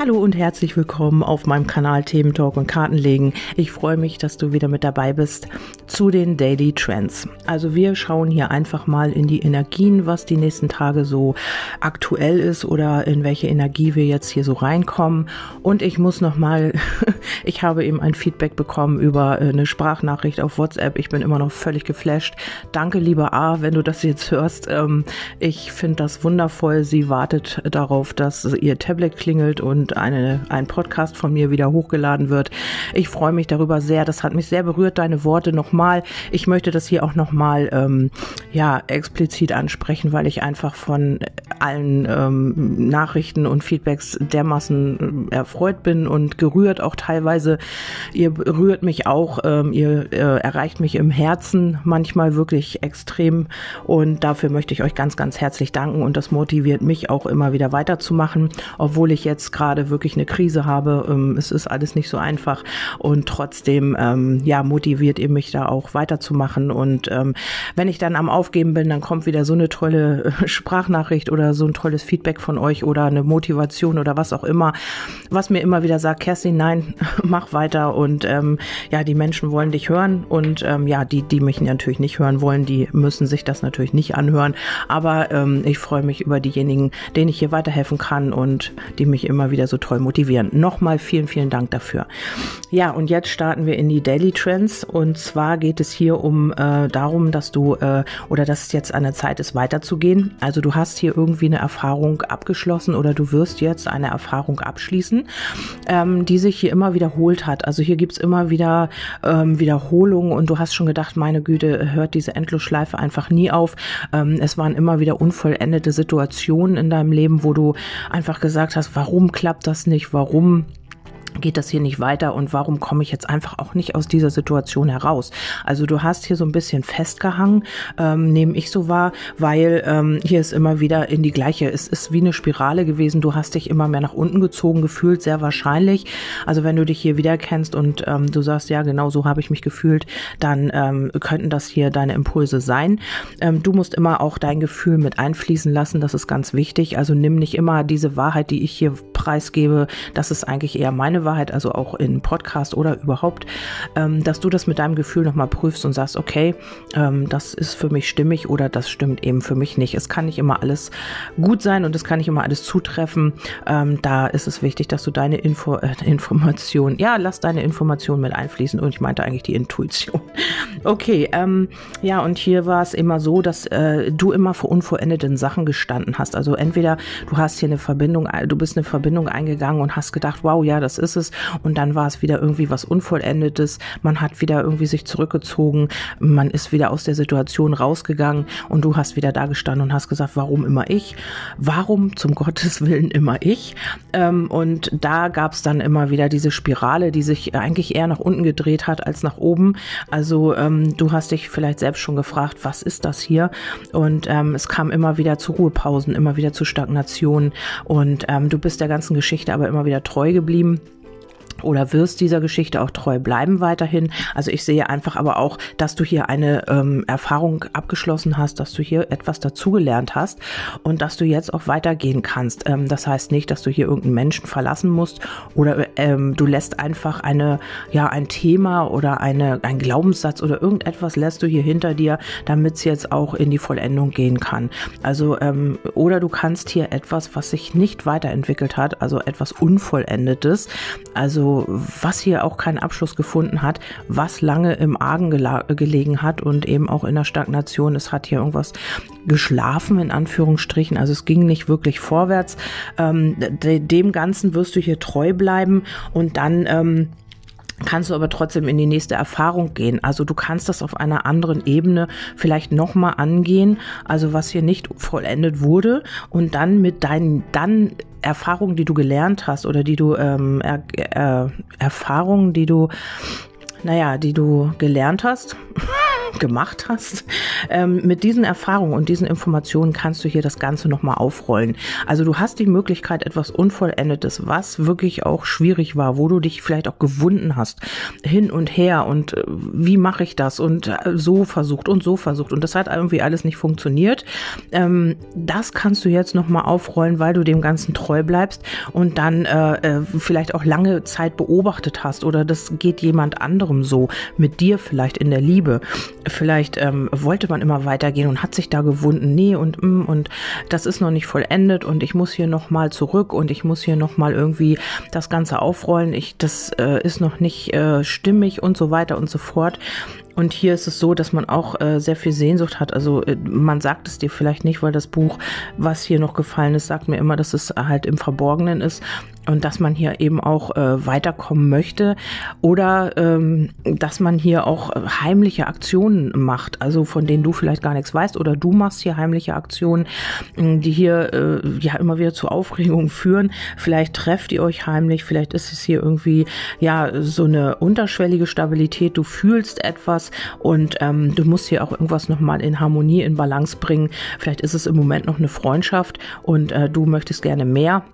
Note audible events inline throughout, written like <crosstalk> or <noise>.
Hallo und herzlich willkommen auf meinem Kanal Themen Talk und Kartenlegen. Ich freue mich, dass du wieder mit dabei bist zu den Daily Trends. Also wir schauen hier einfach mal in die Energien, was die nächsten Tage so aktuell ist oder in welche Energie wir jetzt hier so reinkommen. Und ich muss noch mal, <laughs> ich habe eben ein Feedback bekommen über äh, eine Sprachnachricht auf WhatsApp. Ich bin immer noch völlig geflasht. Danke, lieber A, wenn du das jetzt hörst. Ähm, ich finde das wundervoll. Sie wartet darauf, dass ihr Tablet klingelt und eine, ein Podcast von mir wieder hochgeladen wird. Ich freue mich darüber sehr. Das hat mich sehr berührt, deine Worte nochmal. Ich möchte das hier auch nochmal ähm, ja, explizit ansprechen, weil ich einfach von allen ähm, Nachrichten und Feedbacks dermaßen äh, erfreut bin und gerührt auch teilweise. Ihr berührt mich auch, ähm, ihr äh, erreicht mich im Herzen manchmal wirklich extrem und dafür möchte ich euch ganz, ganz herzlich danken und das motiviert mich auch immer wieder weiterzumachen, obwohl ich jetzt gerade gerade wirklich eine Krise habe. Ähm, es ist alles nicht so einfach und trotzdem ähm, ja motiviert ihr mich da auch weiterzumachen. Und ähm, wenn ich dann am Aufgeben bin, dann kommt wieder so eine tolle äh, Sprachnachricht oder so ein tolles Feedback von euch oder eine Motivation oder was auch immer, was mir immer wieder sagt, Kerstin, nein, <laughs> mach weiter und ähm, ja, die Menschen wollen dich hören und ähm, ja, die, die mich natürlich nicht hören wollen, die müssen sich das natürlich nicht anhören. Aber ähm, ich freue mich über diejenigen, denen ich hier weiterhelfen kann und die mich immer wieder so toll motivieren. Nochmal vielen, vielen Dank dafür. Ja, und jetzt starten wir in die Daily Trends und zwar geht es hier um äh, darum, dass du äh, oder dass es jetzt an der Zeit ist, weiterzugehen. Also du hast hier irgendwie eine Erfahrung abgeschlossen oder du wirst jetzt eine Erfahrung abschließen, ähm, die sich hier immer wiederholt hat. Also hier gibt's immer wieder ähm, Wiederholungen und du hast schon gedacht, meine Güte, hört diese Endlosschleife einfach nie auf. Ähm, es waren immer wieder unvollendete Situationen in deinem Leben, wo du einfach gesagt hast, warum klappt klappt das nicht, warum geht das hier nicht weiter und warum komme ich jetzt einfach auch nicht aus dieser Situation heraus? Also du hast hier so ein bisschen festgehangen, ähm, nehme ich so wahr, weil ähm, hier ist immer wieder in die gleiche, es ist wie eine Spirale gewesen, du hast dich immer mehr nach unten gezogen gefühlt, sehr wahrscheinlich. Also wenn du dich hier wieder kennst und ähm, du sagst, ja genau so habe ich mich gefühlt, dann ähm, könnten das hier deine Impulse sein. Ähm, du musst immer auch dein Gefühl mit einfließen lassen, das ist ganz wichtig. Also nimm nicht immer diese Wahrheit, die ich hier preisgebe, das ist eigentlich eher meine Wahrheit, also auch in Podcast oder überhaupt, ähm, dass du das mit deinem Gefühl nochmal prüfst und sagst, okay, ähm, das ist für mich stimmig oder das stimmt eben für mich nicht. Es kann nicht immer alles gut sein und es kann nicht immer alles zutreffen. Ähm, da ist es wichtig, dass du deine Info, äh, <laughs> Information, ja, lass deine Information mit einfließen und ich meinte eigentlich die Intuition. <laughs> Okay, ähm, ja, und hier war es immer so, dass äh, du immer vor unvollendeten Sachen gestanden hast. Also entweder du hast hier eine Verbindung, du bist eine Verbindung Verbindung eingegangen und hast gedacht, wow, ja, das ist es. Und dann war es wieder irgendwie was Unvollendetes. Man hat wieder irgendwie sich zurückgezogen. Man ist wieder aus der Situation rausgegangen und du hast wieder da gestanden und hast gesagt, warum immer ich? Warum zum <laughs> Gottes Willen immer ich? Ähm, und da gab es dann immer wieder diese Spirale, die sich eigentlich eher nach unten gedreht hat als nach oben. Also ähm, du hast dich vielleicht selbst schon gefragt, was ist das hier? Und ähm, es kam immer wieder zu Ruhepausen, immer wieder zu Stagnationen und du bist der ganzen ganzen Geschichte aber immer wieder treu geblieben oder wirst dieser Geschichte auch treu bleiben weiterhin. Also ich sehe einfach aber auch, dass du hier eine ähm, Erfahrung abgeschlossen hast, dass du hier etwas dazugelernt hast und dass du jetzt auch weitergehen kannst. Ähm, das heißt nicht, dass du hier irgendeinen Menschen verlassen musst oder ähm, du lässt einfach eine, ja, ein Thema oder eine, ein Glaubenssatz oder irgendetwas lässt du hier hinter dir, damit es jetzt auch in die Vollendung gehen kann. Also, ähm, oder du kannst hier etwas, was sich nicht weiterentwickelt hat, also etwas Unvollendetes, also was hier auch keinen Abschluss gefunden hat, was lange im Argen gelegen hat und eben auch in der Stagnation. Es hat hier irgendwas geschlafen, in Anführungsstrichen. Also es ging nicht wirklich vorwärts. Ähm, de dem Ganzen wirst du hier treu bleiben und dann ähm, kannst du aber trotzdem in die nächste Erfahrung gehen. Also du kannst das auf einer anderen Ebene vielleicht nochmal angehen, also was hier nicht vollendet wurde und dann mit deinen dann Erfahrungen, die du gelernt hast oder die du ähm, er, äh, Erfahrungen, die du naja, die du gelernt hast. Gemacht hast. Ähm, mit diesen Erfahrungen und diesen Informationen kannst du hier das Ganze nochmal aufrollen. Also du hast die Möglichkeit, etwas Unvollendetes, was wirklich auch schwierig war, wo du dich vielleicht auch gewunden hast, hin und her und äh, wie mache ich das und äh, so versucht und so versucht und das hat irgendwie alles nicht funktioniert. Ähm, das kannst du jetzt nochmal aufrollen, weil du dem Ganzen treu bleibst und dann äh, äh, vielleicht auch lange Zeit beobachtet hast oder das geht jemand anderem so, mit dir vielleicht in der Liebe. Vielleicht ähm, wollte man immer weitergehen und hat sich da gewunden, nee und mm, und das ist noch nicht vollendet und ich muss hier nochmal zurück und ich muss hier nochmal irgendwie das Ganze aufrollen. Ich, das äh, ist noch nicht äh, stimmig und so weiter und so fort. Und hier ist es so, dass man auch äh, sehr viel Sehnsucht hat. Also äh, man sagt es dir vielleicht nicht, weil das Buch, was hier noch gefallen ist, sagt mir immer, dass es halt im Verborgenen ist und dass man hier eben auch äh, weiterkommen möchte oder ähm, dass man hier auch heimliche Aktionen macht, also von denen du vielleicht gar nichts weißt oder du machst hier heimliche Aktionen, die hier äh, ja immer wieder zu Aufregung <laughs> führen. Vielleicht trefft ihr euch heimlich, vielleicht ist es hier irgendwie ja so eine unterschwellige Stabilität. Du fühlst etwas und ähm, du musst hier auch irgendwas nochmal in Harmonie, in Balance bringen. Vielleicht ist es im Moment noch eine Freundschaft und äh, du möchtest gerne mehr.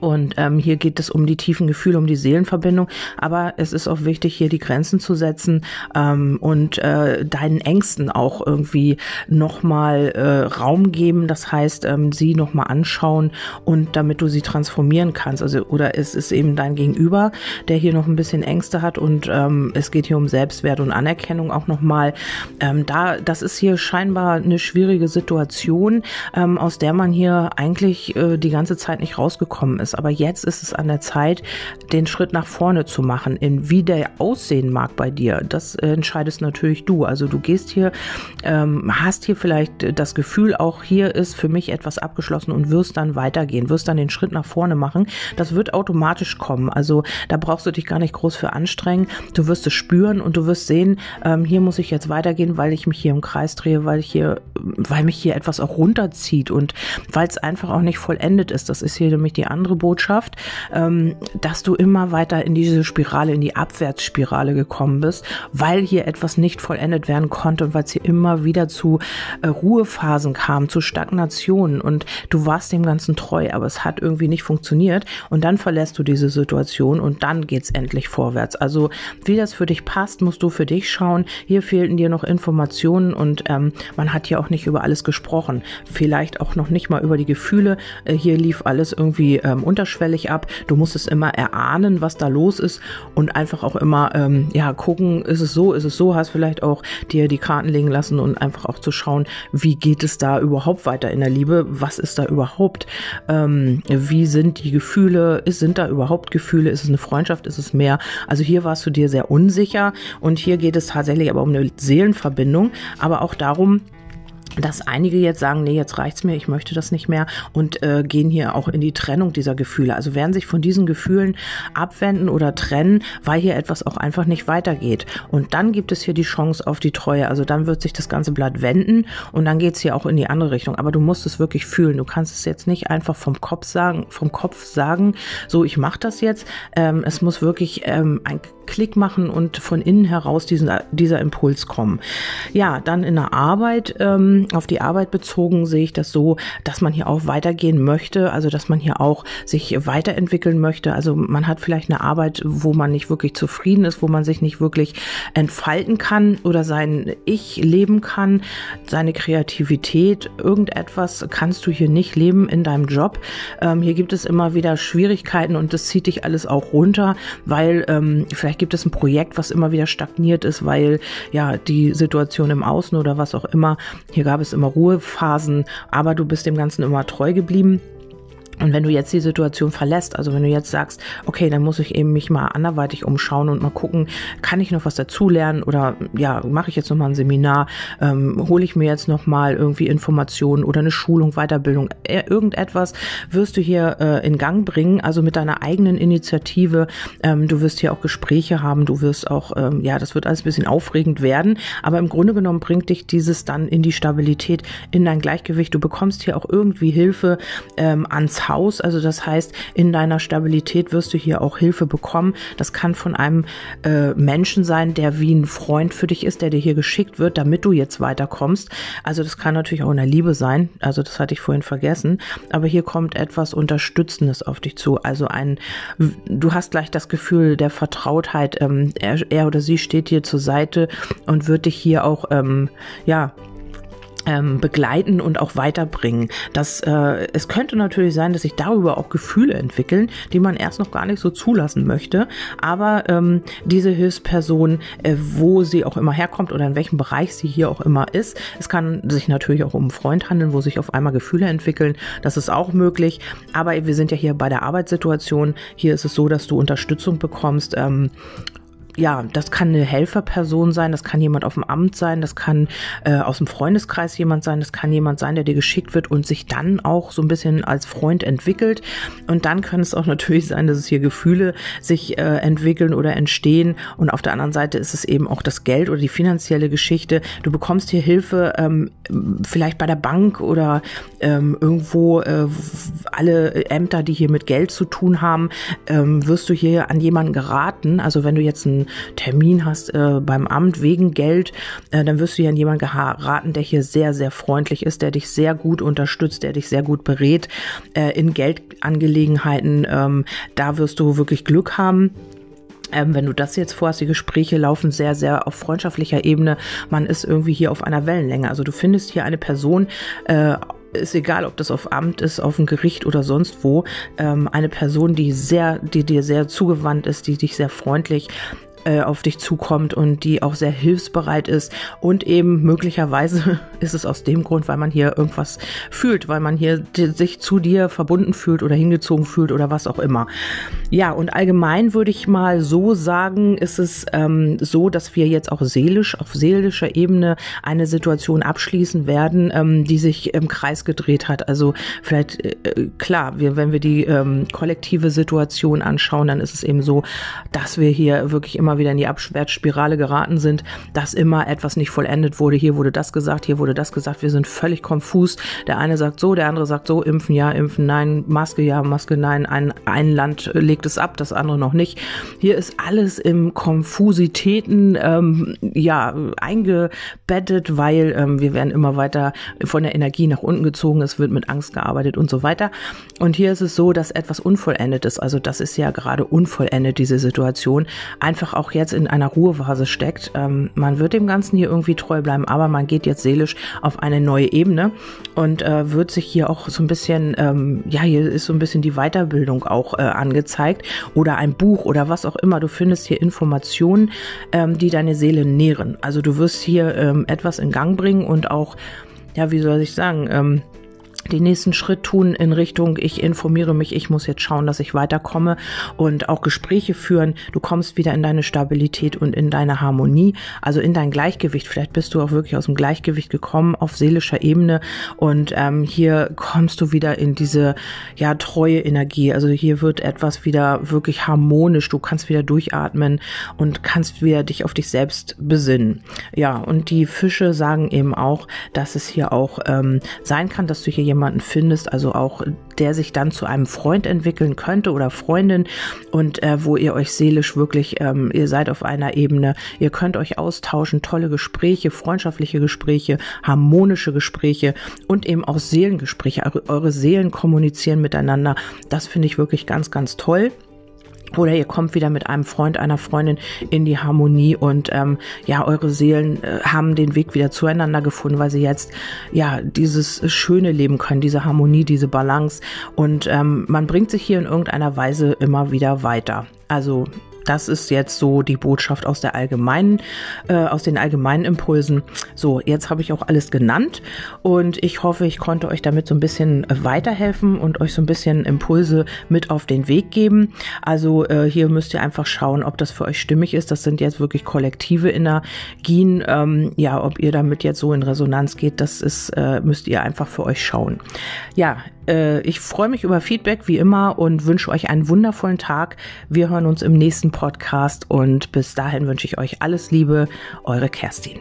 Und ähm, hier geht es um die tiefen Gefühle, um die Seelenverbindung. Aber es ist auch wichtig, hier die Grenzen zu setzen ähm, und äh, deinen Ängsten auch irgendwie nochmal äh, Raum geben. Das heißt, ähm, sie nochmal anschauen und damit du sie transformieren kannst. Also oder es ist eben dein Gegenüber, der hier noch ein bisschen Ängste hat und ähm, es geht hier um Selbstwert und Anerkennung auch nochmal. Ähm, da, das ist hier scheinbar eine schwierige Situation, ähm, aus der man hier eigentlich äh, die ganze Zeit nicht rausgekommen ist ist. Aber jetzt ist es an der Zeit, den Schritt nach vorne zu machen. In wie der aussehen mag bei dir, das äh, entscheidest natürlich du. Also du gehst hier, ähm, hast hier vielleicht das Gefühl, auch hier ist für mich etwas abgeschlossen und wirst dann weitergehen, wirst dann den Schritt nach vorne machen. Das wird automatisch kommen. Also da brauchst du dich gar nicht groß für anstrengen. Du wirst es spüren und du wirst sehen, ähm, hier muss ich jetzt weitergehen, weil ich mich hier im Kreis drehe, weil ich hier, weil mich hier etwas auch runterzieht und weil es einfach auch nicht vollendet ist. Das ist hier nämlich die andere Botschaft, ähm, dass du immer weiter in diese Spirale, in die Abwärtsspirale gekommen bist, weil hier etwas nicht vollendet werden konnte und weil es hier immer wieder zu äh, Ruhephasen kam, zu Stagnationen und du warst dem Ganzen treu, aber es hat irgendwie nicht funktioniert und dann verlässt du diese Situation und dann geht es endlich vorwärts. Also wie das für dich passt, musst du für dich schauen. Hier fehlten dir noch Informationen und ähm, man hat ja auch nicht über alles gesprochen. Vielleicht auch noch nicht mal über die Gefühle. Äh, hier lief alles irgendwie ähm, unterschwellig ab. Du musst es immer erahnen, was da los ist und einfach auch immer ähm, ja gucken, ist es so, ist es so, hast vielleicht auch dir die Karten legen lassen und einfach auch zu schauen, wie geht es da überhaupt weiter in der Liebe, was ist da überhaupt, ähm, wie sind die Gefühle, sind da überhaupt Gefühle, ist es eine Freundschaft, ist es mehr? Also hier warst du dir sehr unsicher und hier geht es tatsächlich aber um eine Seelenverbindung, aber auch darum, dass einige jetzt sagen, nee, jetzt reicht's mir, ich möchte das nicht mehr und äh, gehen hier auch in die Trennung dieser Gefühle. Also werden sich von diesen Gefühlen abwenden oder trennen, weil hier etwas auch einfach nicht weitergeht. Und dann gibt es hier die Chance auf die Treue. Also dann wird sich das ganze Blatt wenden und dann geht's hier auch in die andere Richtung. Aber du musst es wirklich fühlen. Du kannst es jetzt nicht einfach vom Kopf sagen, vom Kopf sagen, so ich mache das jetzt. Ähm, es muss wirklich ähm, ein Klick machen und von innen heraus diesen, dieser Impuls kommen. Ja, dann in der Arbeit. Ähm, auf die Arbeit bezogen sehe ich das so, dass man hier auch weitergehen möchte, also dass man hier auch sich weiterentwickeln möchte. Also man hat vielleicht eine Arbeit, wo man nicht wirklich zufrieden ist, wo man sich nicht wirklich entfalten kann oder sein Ich leben kann, seine Kreativität, irgendetwas kannst du hier nicht leben in deinem Job. Ähm, hier gibt es immer wieder Schwierigkeiten und das zieht dich alles auch runter, weil ähm, vielleicht gibt es ein Projekt, was immer wieder stagniert ist, weil ja die Situation im Außen oder was auch immer hier gab es immer Ruhephasen, aber du bist dem Ganzen immer treu geblieben. Und wenn du jetzt die Situation verlässt, also wenn du jetzt sagst, okay, dann muss ich eben mich mal anderweitig umschauen und mal gucken, kann ich noch was dazulernen oder ja, mache ich jetzt noch mal ein Seminar, ähm, hole ich mir jetzt noch mal irgendwie Informationen oder eine Schulung, Weiterbildung, äh, irgendetwas wirst du hier äh, in Gang bringen, also mit deiner eigenen Initiative. Ähm, du wirst hier auch Gespräche haben, du wirst auch, ähm, ja, das wird alles ein bisschen aufregend werden, aber im Grunde genommen bringt dich dieses dann in die Stabilität, in dein Gleichgewicht. Du bekommst hier auch irgendwie Hilfe ähm, ans Haus. Also das heißt, in deiner Stabilität wirst du hier auch Hilfe bekommen. Das kann von einem äh, Menschen sein, der wie ein Freund für dich ist, der dir hier geschickt wird, damit du jetzt weiterkommst. Also das kann natürlich auch in der Liebe sein. Also das hatte ich vorhin vergessen. Aber hier kommt etwas Unterstützendes auf dich zu. Also ein, du hast gleich das Gefühl der Vertrautheit. Ähm, er, er oder sie steht dir zur Seite und wird dich hier auch, ähm, ja, ähm, begleiten und auch weiterbringen. Das, äh, es könnte natürlich sein, dass sich darüber auch Gefühle entwickeln, die man erst noch gar nicht so zulassen möchte. Aber ähm, diese Hilfsperson, äh, wo sie auch immer herkommt oder in welchem Bereich sie hier auch immer ist, es kann sich natürlich auch um einen Freund handeln, wo sich auf einmal Gefühle entwickeln. Das ist auch möglich. Aber wir sind ja hier bei der Arbeitssituation. Hier ist es so, dass du Unterstützung bekommst. Ähm, ja, das kann eine Helferperson sein, das kann jemand auf dem Amt sein, das kann äh, aus dem Freundeskreis jemand sein, das kann jemand sein, der dir geschickt wird und sich dann auch so ein bisschen als Freund entwickelt. Und dann kann es auch <laughs> natürlich sein, dass es hier Gefühle sich äh, entwickeln oder entstehen. Und auf der anderen Seite ist es eben auch das Geld oder die finanzielle Geschichte. Du bekommst hier Hilfe, ähm, vielleicht bei der Bank oder ähm, irgendwo äh, alle Ämter, die hier mit Geld zu tun haben, ähm, wirst du hier an jemanden geraten. Also wenn du jetzt einen Termin hast äh, beim Amt wegen Geld, äh, dann wirst du ja an jemanden geraten, der hier sehr, sehr freundlich ist, der dich sehr gut unterstützt, der dich sehr gut berät äh, in Geldangelegenheiten. Ähm, da wirst du wirklich Glück haben. Ähm, wenn du das jetzt vorhast, die Gespräche laufen sehr, sehr auf freundschaftlicher Ebene. Man ist irgendwie hier auf einer Wellenlänge. Also du findest hier eine Person, äh, ist egal, ob das auf Amt ist, auf dem Gericht oder sonst wo, ähm, eine Person, die sehr, die dir sehr zugewandt ist, die dich sehr freundlich äh, auf dich zukommt und die auch sehr hilfsbereit ist und eben möglicherweise <laughs> ist es aus dem Grund, weil man hier irgendwas fühlt, weil man hier sich zu dir verbunden fühlt oder hingezogen fühlt oder was auch immer. Ja, und allgemein würde ich mal so sagen, ist es ähm, so, dass wir jetzt auch seelisch, auf seelischer Ebene eine Situation abschließen werden, ähm, die sich im Kreis gedreht hat. Also vielleicht, äh, klar, wir, wenn wir die ähm, kollektive Situation anschauen, dann ist es eben so, dass wir hier wirklich immer wieder in die Abwärtsspirale geraten sind, dass immer etwas nicht vollendet wurde. Hier wurde das gesagt, hier wurde wurde das gesagt, wir sind völlig konfus. Der eine sagt so, der andere sagt so, impfen ja, impfen nein, Maske ja, Maske nein. Ein, ein Land legt es ab, das andere noch nicht. Hier ist alles im Konfusitäten ähm, ja eingebettet, weil ähm, wir werden immer weiter von der Energie nach unten gezogen, es wird mit Angst gearbeitet und so weiter. Und hier ist es so, dass etwas unvollendet ist. Also das ist ja gerade unvollendet, diese Situation. Einfach auch jetzt in einer Ruhephase steckt. Ähm, man wird dem Ganzen hier irgendwie treu bleiben, aber man geht jetzt seelisch auf eine neue Ebene und äh, wird sich hier auch so ein bisschen, ähm, ja, hier ist so ein bisschen die Weiterbildung auch äh, angezeigt oder ein Buch oder was auch immer. Du findest hier Informationen, ähm, die deine Seele nähren. Also du wirst hier ähm, etwas in Gang bringen und auch, ja, wie soll ich sagen, ähm, den nächsten Schritt tun in Richtung, ich informiere mich, ich muss jetzt schauen, dass ich weiterkomme und auch Gespräche führen. Du kommst wieder in deine Stabilität und in deine Harmonie, also in dein Gleichgewicht. Vielleicht bist du auch wirklich aus dem Gleichgewicht gekommen auf seelischer Ebene und ähm, hier kommst du wieder in diese ja treue Energie. Also hier wird etwas wieder wirklich harmonisch. Du kannst wieder durchatmen und kannst wieder dich auf dich selbst besinnen. Ja, und die Fische sagen eben auch, dass es hier auch ähm, sein kann, dass du hier jemanden findest, also auch der sich dann zu einem Freund entwickeln könnte oder Freundin und äh, wo ihr euch seelisch wirklich, ähm, ihr seid auf einer Ebene, ihr könnt euch austauschen, tolle Gespräche, freundschaftliche Gespräche, harmonische Gespräche und eben auch Seelengespräche, eure Seelen kommunizieren miteinander. Das finde ich wirklich ganz, ganz toll. Oder ihr kommt wieder mit einem Freund, einer Freundin in die Harmonie und ähm, ja, eure Seelen äh, haben den Weg wieder zueinander gefunden, weil sie jetzt ja dieses Schöne leben können, diese Harmonie, diese Balance und ähm, man bringt sich hier in irgendeiner Weise immer wieder weiter. Also das ist jetzt so die Botschaft aus der allgemeinen, äh, aus den allgemeinen Impulsen. So, jetzt habe ich auch alles genannt und ich hoffe, ich konnte euch damit so ein bisschen weiterhelfen und euch so ein bisschen Impulse mit auf den Weg geben. Also äh, hier müsst ihr einfach schauen, ob das für euch stimmig ist. Das sind jetzt wirklich kollektive Energien. Ähm, ja, ob ihr damit jetzt so in Resonanz geht, das ist, äh, müsst ihr einfach für euch schauen. Ja, äh, ich freue mich über Feedback wie immer und wünsche euch einen wundervollen Tag. Wir hören uns im nächsten Podcast und bis dahin wünsche ich euch alles Liebe, eure Kerstin.